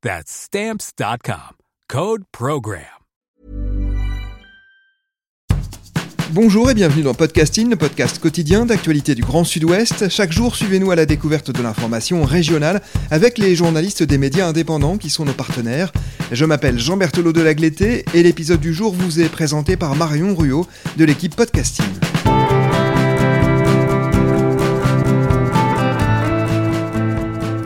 That's Stamps.com. Code PROGRAM. Bonjour et bienvenue dans Podcasting, le podcast quotidien d'actualité du Grand Sud-Ouest. Chaque jour, suivez-nous à la découverte de l'information régionale avec les journalistes des médias indépendants qui sont nos partenaires. Je m'appelle Jean Berthelot de Lagleté et l'épisode du jour vous est présenté par Marion Ruot de l'équipe Podcasting.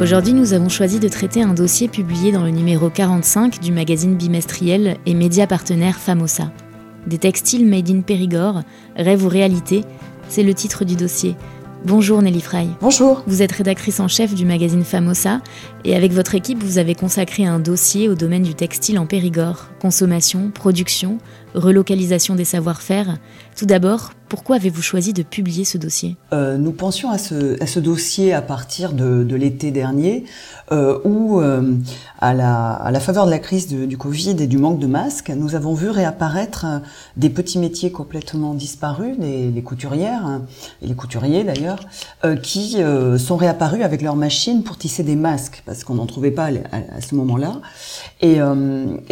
Aujourd'hui, nous avons choisi de traiter un dossier publié dans le numéro 45 du magazine bimestriel et média partenaire Famosa. Des textiles made in Périgord, rêve ou réalité, c'est le titre du dossier. Bonjour Nelly Fry. Bonjour. Vous êtes rédactrice en chef du magazine Famosa et avec votre équipe, vous avez consacré un dossier au domaine du textile en Périgord. Consommation, production, relocalisation des savoir-faire. Tout d'abord, pourquoi avez-vous choisi de publier ce dossier? Euh, Nous pensions à ce, dossier à partir de, l'été dernier, euh, où, euh, à, la, faveur de la crise du Covid et du manque de masques, nous avons vu réapparaître des petits métiers complètement disparus, les, couturières, hein, et les couturiers d'ailleurs, qui sont réapparus avec leurs machines pour tisser des masques, parce qu'on n'en trouvait pas à, ce moment-là. Et,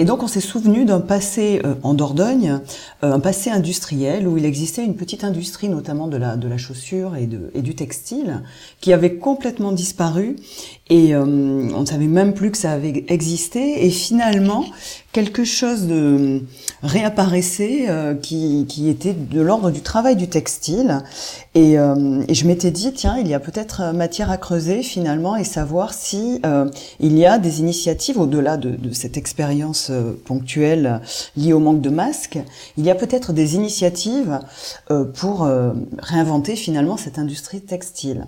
donc on s'est souvenu d'un passé en Dordogne, un passé industriel où il existait une petite industrie, notamment de la, chaussure et du textile, qui avait complètement disparu et euh, on ne savait même plus que ça avait existé. Et finalement, quelque chose de réapparaissait euh, qui, qui, était de l'ordre du travail du textile. Et, euh, et je m'étais dit, tiens, il y a peut-être matière à creuser finalement et savoir si euh, il y a des initiatives au-delà de, de, cette expérience euh, ponctuelle liée au manque de masques. Il y a peut-être des initiatives euh, pour réinventer finalement cette industrie textile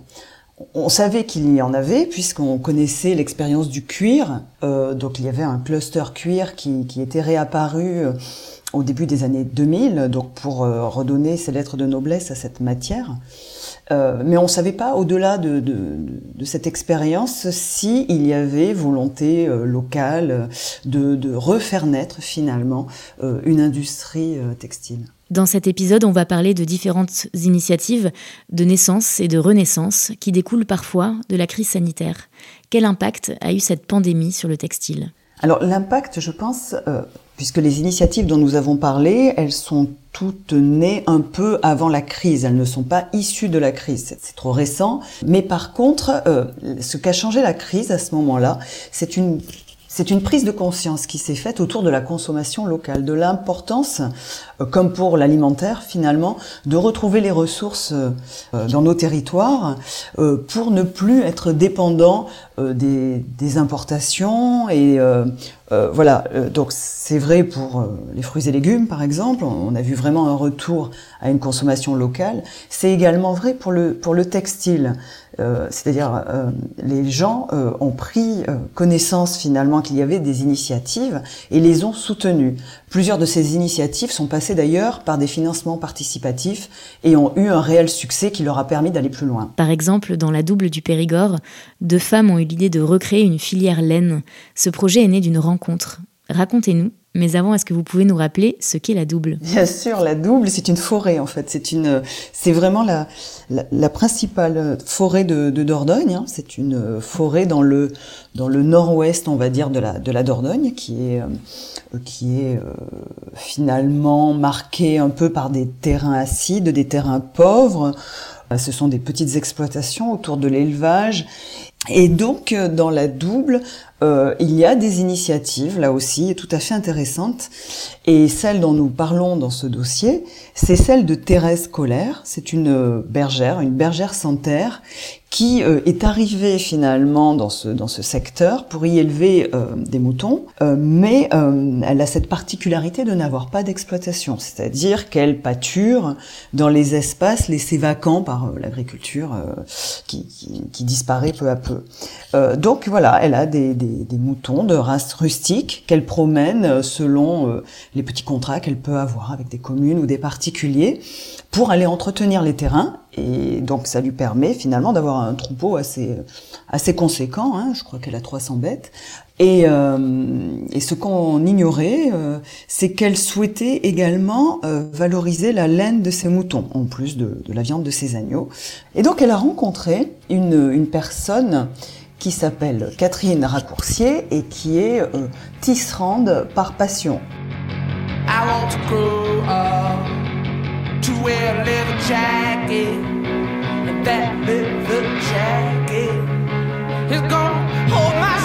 on savait qu'il y en avait puisqu'on connaissait l'expérience du cuir. Euh, donc il y avait un cluster cuir qui, qui était réapparu euh, au début des années 2000, donc pour euh, redonner ses lettres de noblesse à cette matière. Euh, mais on ne savait pas, au-delà de, cette expérience, s'il il y avait volonté euh, locale de, de, refaire naître finalement une industrie textile. Dans cet épisode, on va parler de différentes initiatives de naissance et de renaissance qui découlent parfois de la crise sanitaire. Quel impact a eu cette pandémie sur le textile? Alors l'impact, je pense, euh, puisque les initiatives dont nous avons parlé, elles sont toutes nées un peu avant la crise, elles ne sont pas issues de la crise, c'est trop récent. Mais par contre, euh, ce qu'a changé la crise à ce moment-là, c'est une c'est une prise de conscience qui s'est faite autour de la consommation locale, de l'importance, euh, comme pour l'alimentaire finalement, de retrouver les ressources euh, dans nos territoires euh, pour ne plus être dépendant des, des, importations et voilà. Donc c'est vrai pour les fruits et légumes par exemple. On a vu vraiment un retour à une consommation locale. C'est également vrai pour le pour le textile. Euh, c'est-à-dire euh, les gens euh, ont pris connaissance finalement qu'il y avait des initiatives et les ont soutenues. Plusieurs de ces initiatives sont passées d'ailleurs par des financements participatifs et ont eu un réel succès qui leur a permis d'aller plus loin. Par exemple, dans la double du Périgord, deux femmes ont eu l'idée de recréer une filière laine. Ce projet est né d'une rencontre. Racontez-nous mais avant, est-ce que vous pouvez nous rappeler ce qu'est la double? Bien sûr, la double, c'est une forêt en fait. C'est une, c'est vraiment la, la, principale forêt de, de Dordogne. Hein. C'est une forêt dans le dans le nord-ouest, on va dire, de la de la Dordogne, qui est euh, qui est euh, finalement marquée un peu par des terrains acides, des terrains pauvres. Ce sont des petites exploitations autour de l'élevage Et donc, euh, dans la double, euh, il y a des initiatives, là aussi, tout à fait intéressantes. Et celle dont nous parlons dans ce dossier, c'est celle de Thérèse Colère. C'est une bergère, une bergère sans terre, qui euh, est arrivée finalement dans ce, dans ce secteur pour y élever euh, des moutons, euh, mais elle a cette particularité de n'avoir pas d'exploitation, c'est-à-dire qu'elle pâture dans les espaces laissés vacants par l'agriculture qui, qui, qui, disparaît peu à peu. donc voilà, elle a des, des, des moutons de race rustique qu'elle promène selon les petits contrats qu'elle peut avoir avec des communes ou des particuliers pour aller entretenir les terrains. Et donc ça lui permet finalement d'avoir un troupeau assez assez conséquent. Hein, je crois qu'elle a 300 bêtes. Et, euh, et ce qu'on ignorait, euh, c'est qu'elle souhaitait également euh, valoriser la laine de ses moutons, en plus de, de, la viande de ses agneaux. Et donc elle a rencontré une, une personne qui s'appelle Catherine Raccourcier et qui est euh, tisserande par passion. I want to grow up. to wear a leather jacket. And that leather jacket is gonna hold my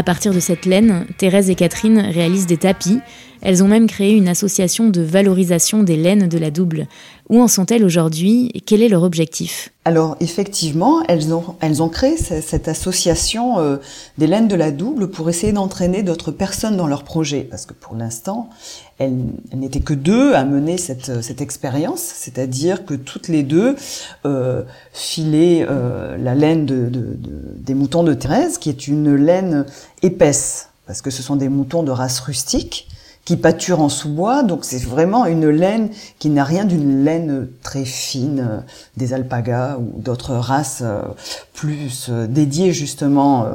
À partir de cette laine, Thérèse et Catherine réalisent des tapis. Elles ont même créé une association de valorisation des laines de la double. Où en sont-elles aujourd'hui? Quel est leur objectif? Alors effectivement, elles ont, elles créé cette association euh, des laines de la double pour essayer d'entraîner d'autres personnes dans leur projet. Parce que pour l'instant, elles, n'étaient que deux à mener cette, cette expérience, c'est-à-dire que toutes les deux euh, filaient euh, la laine de, de, des moutons de Thérèse, qui est une laine épaisse, parce que ce sont des moutons de race rustique qui pâturent en sous-bois, donc c'est vraiment une laine qui n'a rien d'une laine très fine euh, des alpagas ou d'autres races euh, plus euh, dédiées justement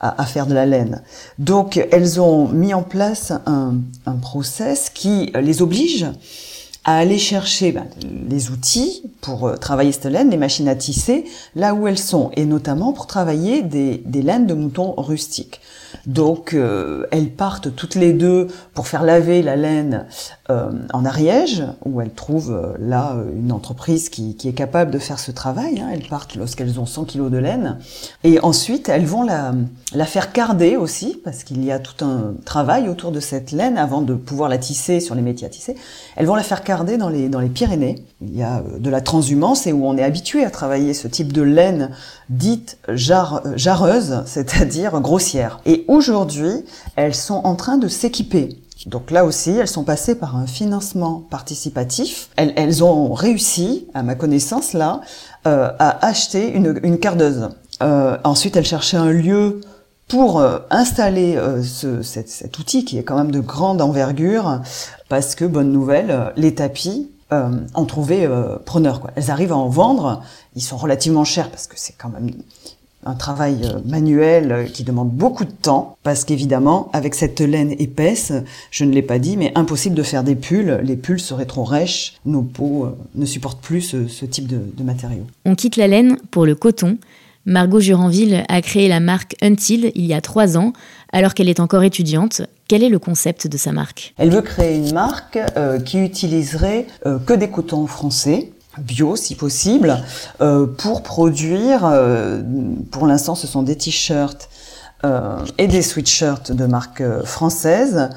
à, faire de la laine. Donc elles ont mis en place un process qui les oblige à aller chercher ben, les outils pour travailler cette laine, les machines à tisser, là où elles sont, et notamment pour travailler des, des laines de moutons rustiques. Donc euh, elles partent toutes les deux pour faire laver la laine euh, en Ariège, où elles trouvent euh, là une entreprise qui, qui, est capable de faire ce travail. Hein. Elles partent lorsqu'elles ont 100 kilos de laine. Et ensuite, elles vont la, la faire carder aussi, parce qu'il y a tout un travail autour de cette laine avant de pouvoir la tisser sur les métiers à tisser. Elles vont la faire carder dans les, dans les Pyrénées. Il y a de la transhumance et où on est habitué à travailler ce type de laine dite jar, jarreuse, c'est-à-dire grossière. Et aujourd'hui, elles sont en train de s'équiper. Donc là aussi, elles sont passées par un financement participatif. Elles, elles ont réussi, à ma connaissance là, euh, à acheter une, une cardeuse. Euh, ensuite, elles cherchaient un lieu pour euh, installer euh, ce, cet, cet, outil qui est quand même de grande envergure, parce que, bonne nouvelle, les tapis euh, ont trouvé preneur. Quoi. Elles arrivent à en vendre, ils sont relativement chers parce que c'est quand même un travail euh, manuel euh, qui demande beaucoup de temps, parce qu'évidemment, avec cette laine épaisse, je ne l'ai pas dit, mais impossible de faire des pulls. Les pulls seraient trop rêches, nos peaux euh, ne supportent plus ce, type de, de matériaux. On quitte la laine pour le coton. Margot Juranville a créé la marque Until il y a trois ans, alors qu'elle est encore étudiante. Quel est le concept de sa marque? Elle veut créer une marque qui utiliserait que des cotons français, bio si possible, euh, pour produire, euh, pour l'instant ce sont des t-shirts euh, et des sweatshirts de marque française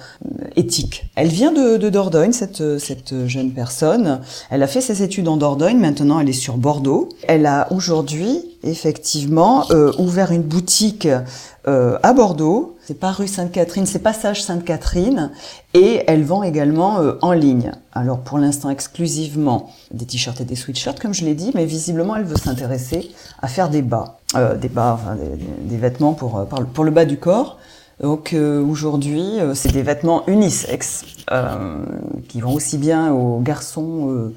éthique. Elle vient de, de, Dordogne, cette, cette jeune personne. Elle a fait ses études en Dordogne, maintenant elle est sur Bordeaux. Elle a aujourd'hui effectivement ouvert une boutique à Bordeaux c'est pas rue Sainte-Catherine, c'est passage Sainte-Catherine, et elle vend également euh, en ligne. Alors pour l'instant exclusivement des t-shirts et des sweatshirts, comme je l'ai dit, mais visiblement elle veut s'intéresser à faire des bas, euh, des bas, enfin, des, vêtements pour, euh, pour le bas du corps. Donc aujourd'hui, c'est des vêtements unisexes qui vont aussi bien aux garçons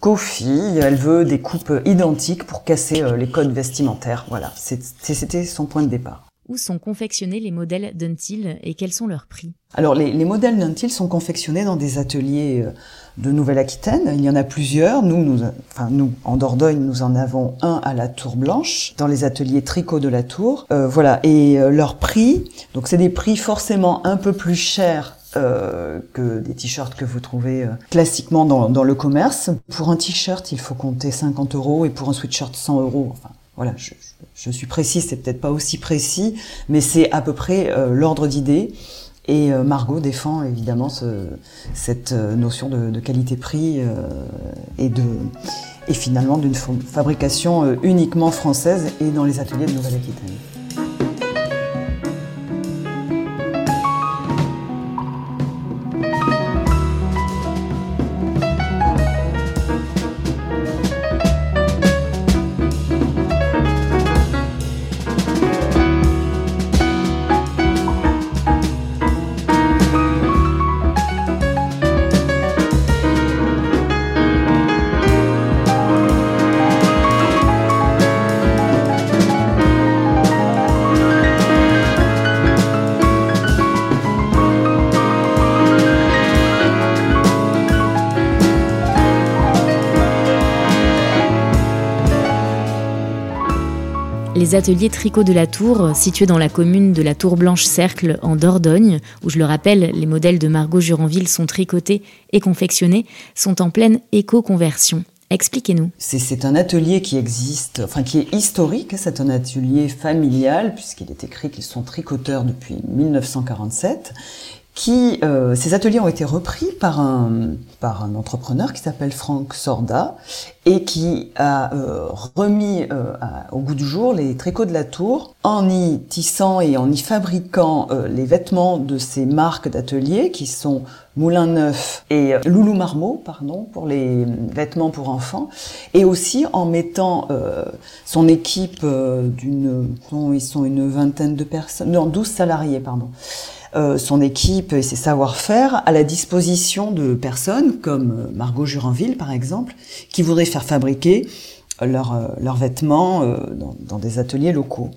qu'aux filles. Elle veut des coupes identiques pour casser les codes vestimentaires. Voilà, c'était son point de départ. Où sont confectionnés les modèles d'Until et quels sont leurs prix? Alors les, les modèles d'Until sont confectionnés dans des ateliers euh, de Nouvelle-Aquitaine. Il y en a plusieurs. Nous, nous, enfin nous, en Dordogne, nous en avons un à la Tour Blanche, dans les ateliers tricot de la Tour. Euh, voilà. Et euh, leurs prix, donc c'est des prix forcément un peu plus chers euh, que des t-shirts que vous trouvez euh, classiquement dans, dans, le commerce. Pour un t-shirt, il faut compter 50 euros et pour un sweatshirt 100 euros. Enfin, voilà, suis précis, c'est peut-être pas aussi précis, mais c'est à peu près euh, l'ordre d'idée. Et euh, Margot défend évidemment ce, cette euh, notion de, de qualité-prix et, de, et finalement d'une fabrication uniquement française et dans les ateliers de Nouvelle-Aquitaine. Les ateliers Tricot de la Tour, situés dans la commune de la Tour Blanche-Cercle en Dordogne, où je le rappelle, les modèles de Margot Juranville sont tricotés et confectionnés, sont en pleine éco-conversion. Expliquez-nous. C'est un atelier qui existe, enfin qui est historique, hein, c'est un atelier familial, puisqu'il est écrit qu'ils sont tricoteurs depuis 1947 qui euh, ces ateliers ont été repris par un par un entrepreneur qui s'appelle Franck Sorda et qui a euh, remis euh, au goût du jour les tricots de la tour en y tissant et en y fabriquant les vêtements de ces marques d'ateliers qui sont Moulin Neuf et Loulou Marmot, pardon, pour les vêtements pour enfants, et aussi en mettant son équipe d'une, ils sont une vingtaine de personnes, non, 12 salariés, pardon, euh, son équipe et ses savoir-faire à la disposition de personnes comme euh, Margot Juranville par exemple, qui voudraient faire fabriquer leurs euh, vêtements dans, des ateliers locaux.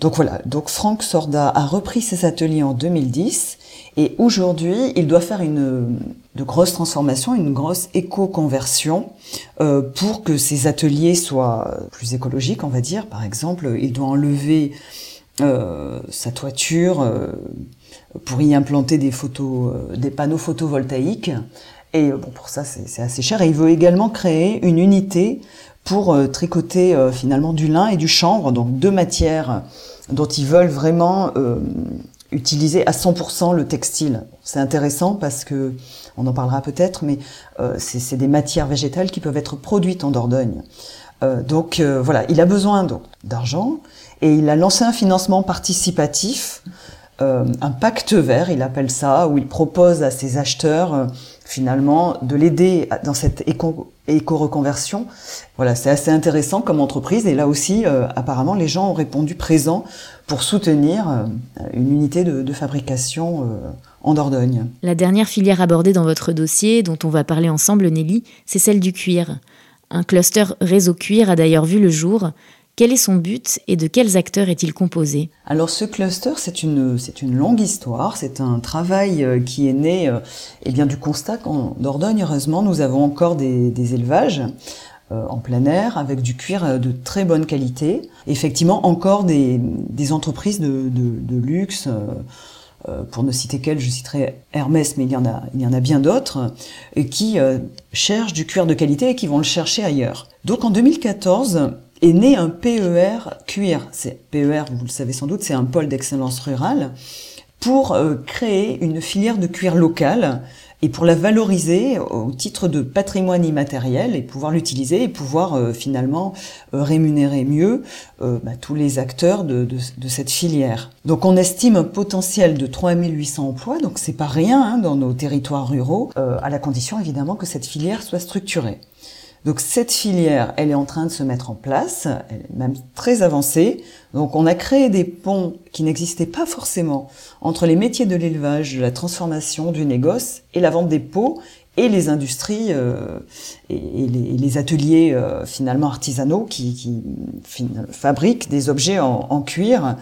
donc voilà, donc Franck Sorda a repris ses ateliers en 2010 et aujourd'hui il doit faire une de grosses transformations, une grosse éco-conversion pour que ces ateliers soient plus écologiques, on va dire. Par exemple, il doit enlever sa toiture pour y implanter des photos, euh, des panneaux photovoltaïques. Et euh, bon, pour ça, c'est assez cher. Et il veut également créer une unité pour euh, tricoter finalement du lin et du chanvre, donc deux matières dont ils veulent vraiment utiliser à 100% le textile. C'est intéressant parce que, on en parlera peut-être, mais c'est des matières végétales qui peuvent être produites en Dordogne. donc voilà, il a besoin d'argent et il a lancé un financement participatif euh, un pacte vert, il appelle ça, où il propose à ses acheteurs euh, finalement de l'aider dans cette éco-reconversion. voilà, c'est assez intéressant comme entreprise et là aussi, euh, apparemment, les gens ont répondu présent pour soutenir une unité de fabrication en Dordogne. La dernière filière abordée dans votre dossier, dont on va parler ensemble, Nelly, c'est celle du cuir. Un cluster réseau cuir a d'ailleurs vu le jour. Quel est son but et de quels acteurs est-il composé? Alors ce cluster, c'est une, c'est une longue histoire, c'est un travail euh, qui est né euh, eh du constat qu'en Dordogne, heureusement, nous avons encore des, élevages euh, en plein air avec du cuir de très bonne qualité. Effectivement, encore des, entreprises de, luxe. pour ne citer qu'elles, je citerai Hermès, mais il y en a, il y en a bien d'autres, qui cherchent du cuir de qualité et qui vont le chercher ailleurs. Donc en 2014, est né un PER cuir. PER, vous le savez sans doute, c'est un pôle d'excellence rurale pour euh, créer une filière de cuir local et pour la valoriser au titre de patrimoine immatériel et pouvoir l'utiliser et pouvoir euh, finalement euh, rémunérer mieux bah, tous les acteurs de, de, cette filière. Donc on estime un potentiel de 3800 emplois, donc c'est pas rien hein, dans nos territoires ruraux, à la condition évidemment que cette filière soit structurée. Donc cette filière, elle est en train de se mettre en place, elle est même très avancée. Donc on a créé des ponts qui n'existaient pas forcément entre les métiers de l'élevage, de la transformation, du négoce et la vente des pots et les industries euh, et, les, ateliers euh, finalement artisanaux qui, qui fabriquent des objets en, en cuir,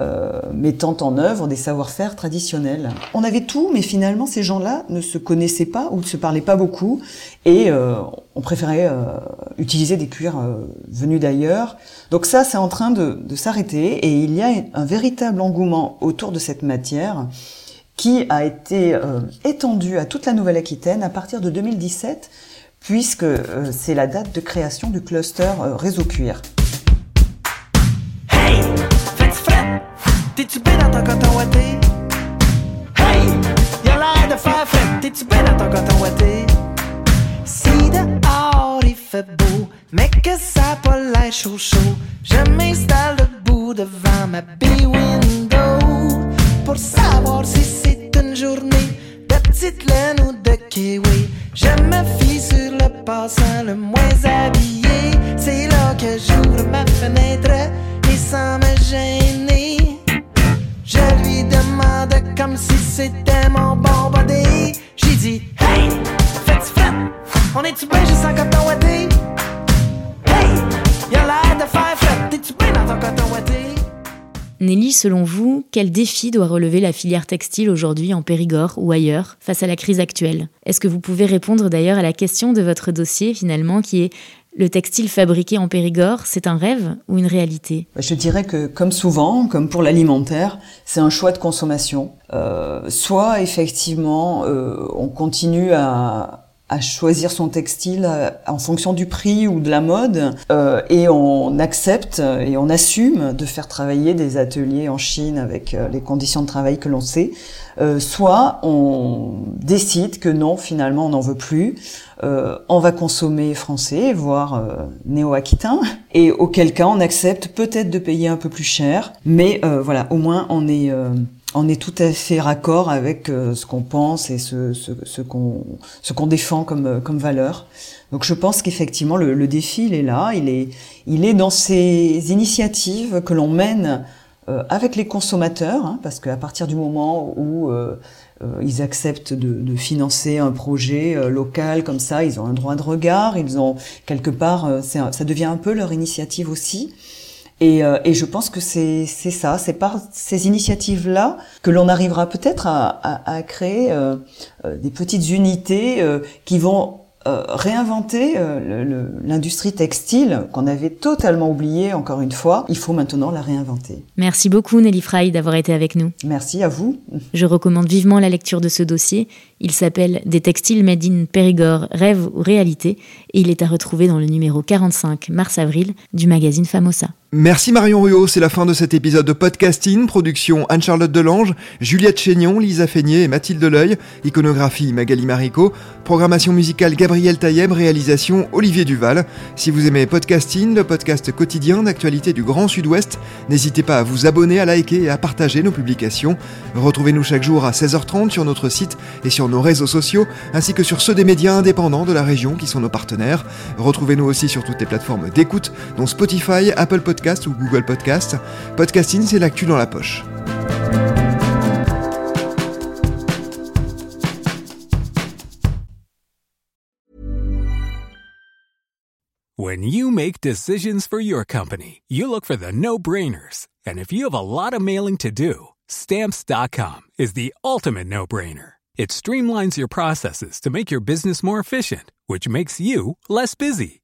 euh, mettant en œuvre des savoir-faire traditionnels. On avait tout, mais finalement ces gens-là ne se connaissaient pas ou ne se parlaient pas beaucoup, et euh, on préférait euh, utiliser des cuirs venus d'ailleurs. Donc ça, c'est en train de, de s'arrêter, et il y a un véritable engouement autour de cette matière qui a été euh, étendue à toute la Nouvelle-Aquitaine à partir de 2017, puisque euh, c'est la date de création du cluster euh, réseau cuir. Hey, faites frais, t'es-tu bien dans ton coton ouaté? Hey, y'a l'air de faire frais, t'es-tu bien dans ton coton ouaté? Si dehors il fait beau, mais que ça pas l'air chaud chaud, je m'installe debout devant ma bay window pour savoir si c'est une journée de petite laine ou de kiwi. Je me fie sur le passant le moins habillé. C'est là que j'ouvre ma fenêtre et sans me gêner. Je lui demande comme si c'était mon bon. J'ai dit, hey, faites fret, on est-tu bien juste en coton Nelly, selon vous, quel défi doit relever la filière textile aujourd'hui en Périgord ou ailleurs face à la crise actuelle? Est-ce que vous pouvez répondre d'ailleurs à la question de votre dossier finalement qui est le textile fabriqué en Périgord, c'est un rêve ou une réalité? Bah, Je dirais que, comme souvent, comme pour l'alimentaire, c'est un choix de consommation. Euh, soit effectivement, euh, on continue à, à choisir son textile euh, en fonction du prix ou de la mode euh, et on accepte et on assume de faire travailler des ateliers en Chine avec euh, les conditions de travail que l'on sait. Euh, soit on décide que non finalement on n'en veut plus euh, on va consommer français voire néo-aquitain et auquel cas on accepte peut-être de payer un peu plus cher mais voilà au moins on est on est tout à fait raccord avec euh, ce qu'on pense et ce, ce, ce qu'on défend comme euh, comme valeur. Donc je pense qu'effectivement le, le, défi il est là, il est il est dans ces initiatives que l'on mène euh, avec les consommateurs, hein, parce qu'à partir du moment où ils acceptent de, de, financer un projet local comme ça, ils ont un droit de regard, ils ont quelque part, ça devient un peu leur initiative aussi. Et, euh, et, je pense que c'est ça, c'est par ces initiatives-là que l'on arrivera peut-être à, à, à, créer euh, euh des petites unités euh, qui vont euh, réinventer euh, l'industrie textile qu'on avait totalement oubliée, encore une fois. Il faut maintenant la réinventer. Merci beaucoup Nelly Fry d'avoir été avec nous. Merci à vous. Je recommande vivement la lecture de ce dossier. Il s'appelle Des textiles made in Périgord, rêve ou réalité et il est à retrouver dans le numéro 45 mars-avril du magazine Famosa. Merci Marion Ruot, c'est la fin de cet épisode de podcasting, production Anne-Charlotte Delange, Juliette Chénion, Lisa Feignet et Mathilde Leuil, iconographie Magali Marico, programmation musicale Gabriel Taïeb, réalisation Olivier Duval. Si vous aimez podcasting, le podcast quotidien d'actualité du Grand Sud-Ouest, n'hésitez pas à vous abonner, à liker et à partager nos publications. Retrouvez-nous chaque jour à 16h30 sur notre site et sur nos réseaux sociaux, ainsi que sur ceux des médias indépendants de la région qui sont nos partenaires. Retrouvez-nous aussi sur toutes les plateformes d'écoute, dont Spotify, Apple Podcasts, ou Google Podcast. Podcasting, c'est l'actu dans la poche. When you make decisions for your company, you look for the no-brainers. And if you have a lot of mailing to do, stamps.com is the ultimate no-brainer. It streamlines your processes to make your business more efficient, which makes you less busy.